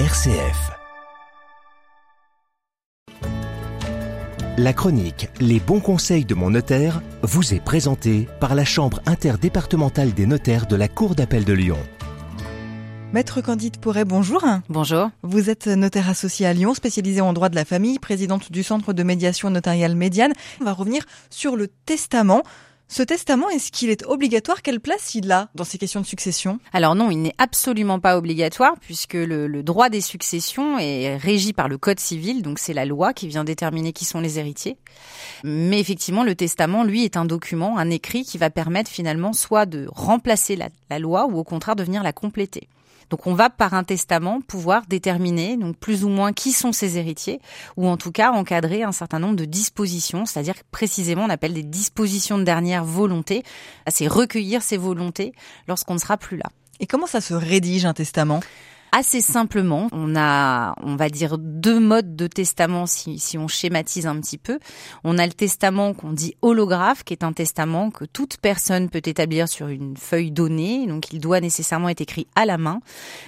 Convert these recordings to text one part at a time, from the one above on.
RCF. La chronique Les bons conseils de mon notaire vous est présentée par la Chambre interdépartementale des notaires de la Cour d'appel de Lyon. Maître Candide Pourret, bonjour. Bonjour. Vous êtes notaire associé à Lyon, spécialisé en droit de la famille, présidente du Centre de médiation notariale médiane. On va revenir sur le testament. Ce testament, est-ce qu'il est obligatoire? Quelle place il a dans ces questions de succession? Alors non, il n'est absolument pas obligatoire puisque le, le, droit des successions est régi par le Code civil, donc c'est la loi qui vient déterminer qui sont les héritiers. Mais effectivement, le testament, lui, est un document, un écrit qui va permettre finalement soit de remplacer la, la loi ou au contraire de venir la compléter. Donc on va par un testament pouvoir déterminer donc plus ou moins qui sont ses héritiers ou en tout cas encadrer un certain nombre de dispositions, c'est-à-dire précisément on appelle des dispositions de dernière volonté, c'est recueillir ses volontés lorsqu'on ne sera plus là. Et comment ça se rédige un testament? Assez simplement. On a, on va dire, deux modes de testament si, si on schématise un petit peu. On a le testament qu'on dit holographe, qui est un testament que toute personne peut établir sur une feuille donnée. Donc, il doit nécessairement être écrit à la main,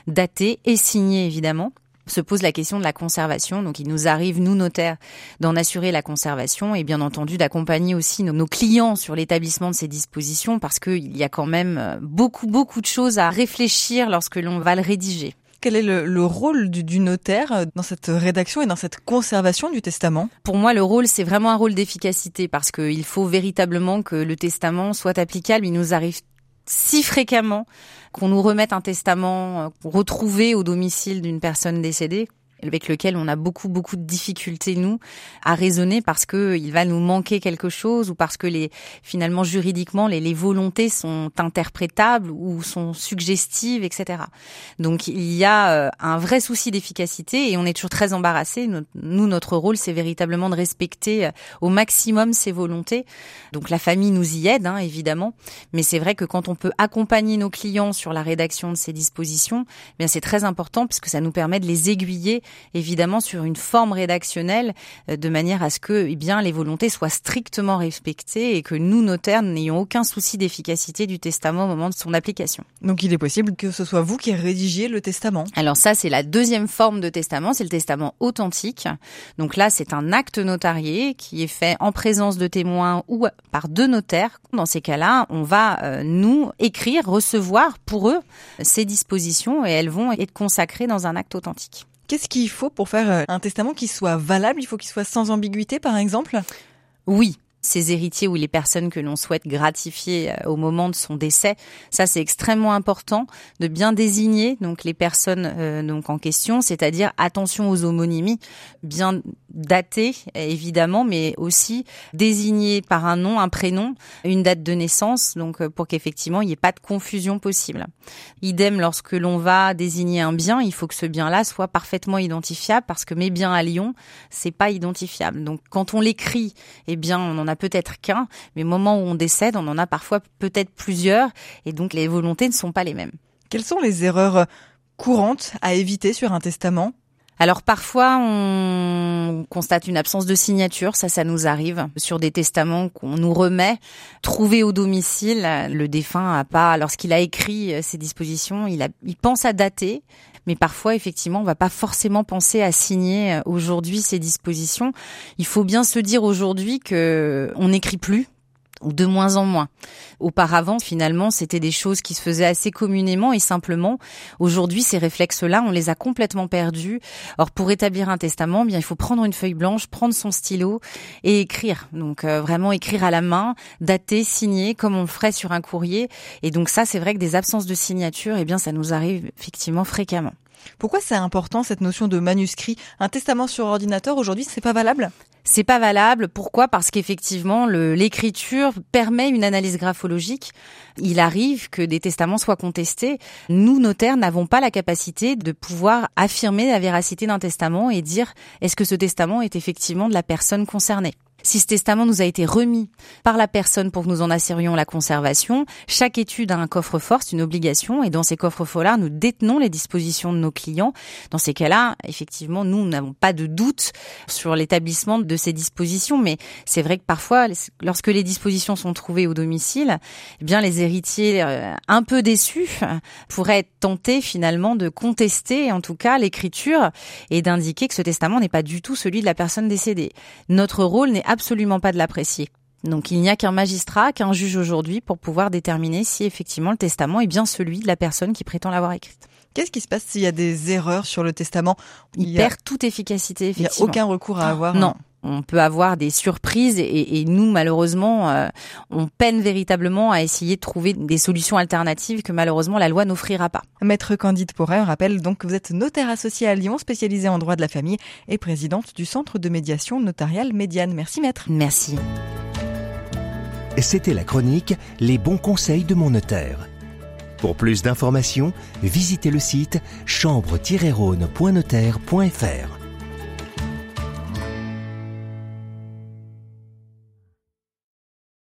daté et signé évidemment se pose la question de la conservation. Donc, il nous arrive, nous notaires, d'en assurer la conservation et bien entendu d'accompagner aussi nos, nos, clients sur l'établissement de ces dispositions parce qu'il y a quand même beaucoup, beaucoup de choses à réfléchir lorsque l'on va le rédiger. Quel est le, le rôle du, du, notaire dans cette rédaction et dans cette conservation du testament? Pour moi, le rôle, c'est vraiment un rôle d'efficacité parce qu'il faut véritablement que le testament soit applicable. Il nous arrive si fréquemment qu'on nous remette un testament retrouvé au domicile d'une personne décédée avec lequel on a beaucoup beaucoup de difficultés nous à raisonner parce que il va nous manquer quelque chose ou parce que les finalement juridiquement les, les volontés sont interprétables ou sont suggestives etc. Donc il y a euh, un vrai souci d'efficacité et on est toujours très embarrassé. Nous notre rôle c'est véritablement de respecter euh, au maximum ces volontés. Donc la famille nous y aide hein, évidemment, mais c'est vrai que quand on peut accompagner nos clients sur la rédaction de ces dispositions, eh bien c'est très important puisque ça nous permet de les aiguiller évidemment sur une forme rédactionnelle euh, de manière à ce que eh bien les volontés soient strictement respectées et que nous notaires n'ayons aucun souci d'efficacité du testament au moment de son application. Donc il est possible que ce soit vous qui rédigiez le testament. Alors ça c'est la deuxième forme de testament, c'est le testament authentique. Donc là c'est un acte notarié qui est fait en présence de témoins ou par deux notaires. Dans ces cas-là, on va euh, nous écrire, recevoir pour eux ces dispositions et elles vont être consacrées dans un acte authentique. Qu'est-ce qu'il faut pour faire un testament qui soit valable? Il faut qu'il soit sans ambiguïté, par exemple? Oui, ces héritiers ou les personnes que l'on souhaite gratifier euh, au moment de son décès. Ça, c'est extrêmement important de bien désigner donc les personnes euh, donc en question, c'est-à-dire attention aux homonymies, bien datées évidemment, mais aussi désigner par un nom, un prénom, une date de naissance, donc euh, pour qu'effectivement il n'y ait pas de confusion possible. Idem lorsque l'on va désigner un bien, il faut que ce bien-là soit parfaitement identifiable parce que mes biens à Lyon, c'est pas identifiable. Donc quand on l'écrit, eh bien on en a peut-être qu'un, mais au moment où on décède, on en a parfois peut-être plusieurs, et donc les volontés ne sont pas les mêmes. Quelles sont les erreurs courantes à éviter sur un testament? Alors parfois on constate une absence de signature, ça ça nous arrive sur des testaments qu'on nous remet trouvés au domicile. Le défunt a pas lorsqu'il a écrit ses dispositions, il a il pense à dater, mais parfois effectivement on va pas forcément penser à signer aujourd'hui ces dispositions. Il faut bien se dire aujourd'hui que on n'écrit plus ou de moins en moins. Auparavant, finalement, c'était des choses qui se faisaient assez communément et simplement. Aujourd'hui, ces réflexes-là, on les a complètement perdus. Or, pour établir un testament, eh bien, il faut prendre une feuille blanche, prendre son stylo et écrire. Donc, euh, vraiment écrire à la main, dater, signer, comme on le ferait sur un courrier. Et donc, ça, c'est vrai que des absences de signature, eh bien, ça nous arrive effectivement fréquemment. Pourquoi c'est important cette notion de manuscrit? Un testament sur ordinateur aujourd'hui, c'est pas valable? C'est pas valable. Pourquoi? Parce qu'effectivement, l'écriture permet une analyse graphologique. Il arrive que des testaments soient contestés. Nous, notaires, n'avons pas la capacité de pouvoir affirmer la véracité d'un testament et dire est-ce que ce testament est effectivement de la personne concernée? Si ce testament nous a été remis par la personne pour que nous en assurions la conservation, chaque étude a un coffre-fort, c'est une obligation, et dans ces coffres-forts-là, nous détenons les dispositions de nos clients. Dans ces cas-là, effectivement, nous n'avons pas de doute sur l'établissement de ces dispositions, mais c'est vrai que parfois, lorsque les dispositions sont trouvées au domicile, eh bien les héritiers euh, un peu déçus pourraient être tentés finalement de contester, en tout cas, l'écriture et d'indiquer que ce testament n'est pas du tout celui de la personne décédée. Notre rôle n'est absolument pas de l'apprécier. Donc il n'y a qu'un magistrat, qu'un juge aujourd'hui pour pouvoir déterminer si effectivement le testament est bien celui de la personne qui prétend l'avoir écrite. Qu'est-ce qui se passe s'il y a des erreurs sur le testament? Il, perd toute efficacité. Il n'y a aucun recours à avoir. Non, on peut avoir des surprises et, nous malheureusement euh, on peine véritablement à essayer de trouver des solutions alternatives que malheureusement la loi n'offrira pas. Maître Candide Porret, on rappelle donc que vous êtes notaire associé à Lyon, spécialisé en droit de la famille et présidente du Centre de médiation notariale médiane. Merci maître. Merci. C'était la chronique Les bons conseils de mon notaire. Pour plus d'informations, visitez le site chambre-rhône.notaire.fr.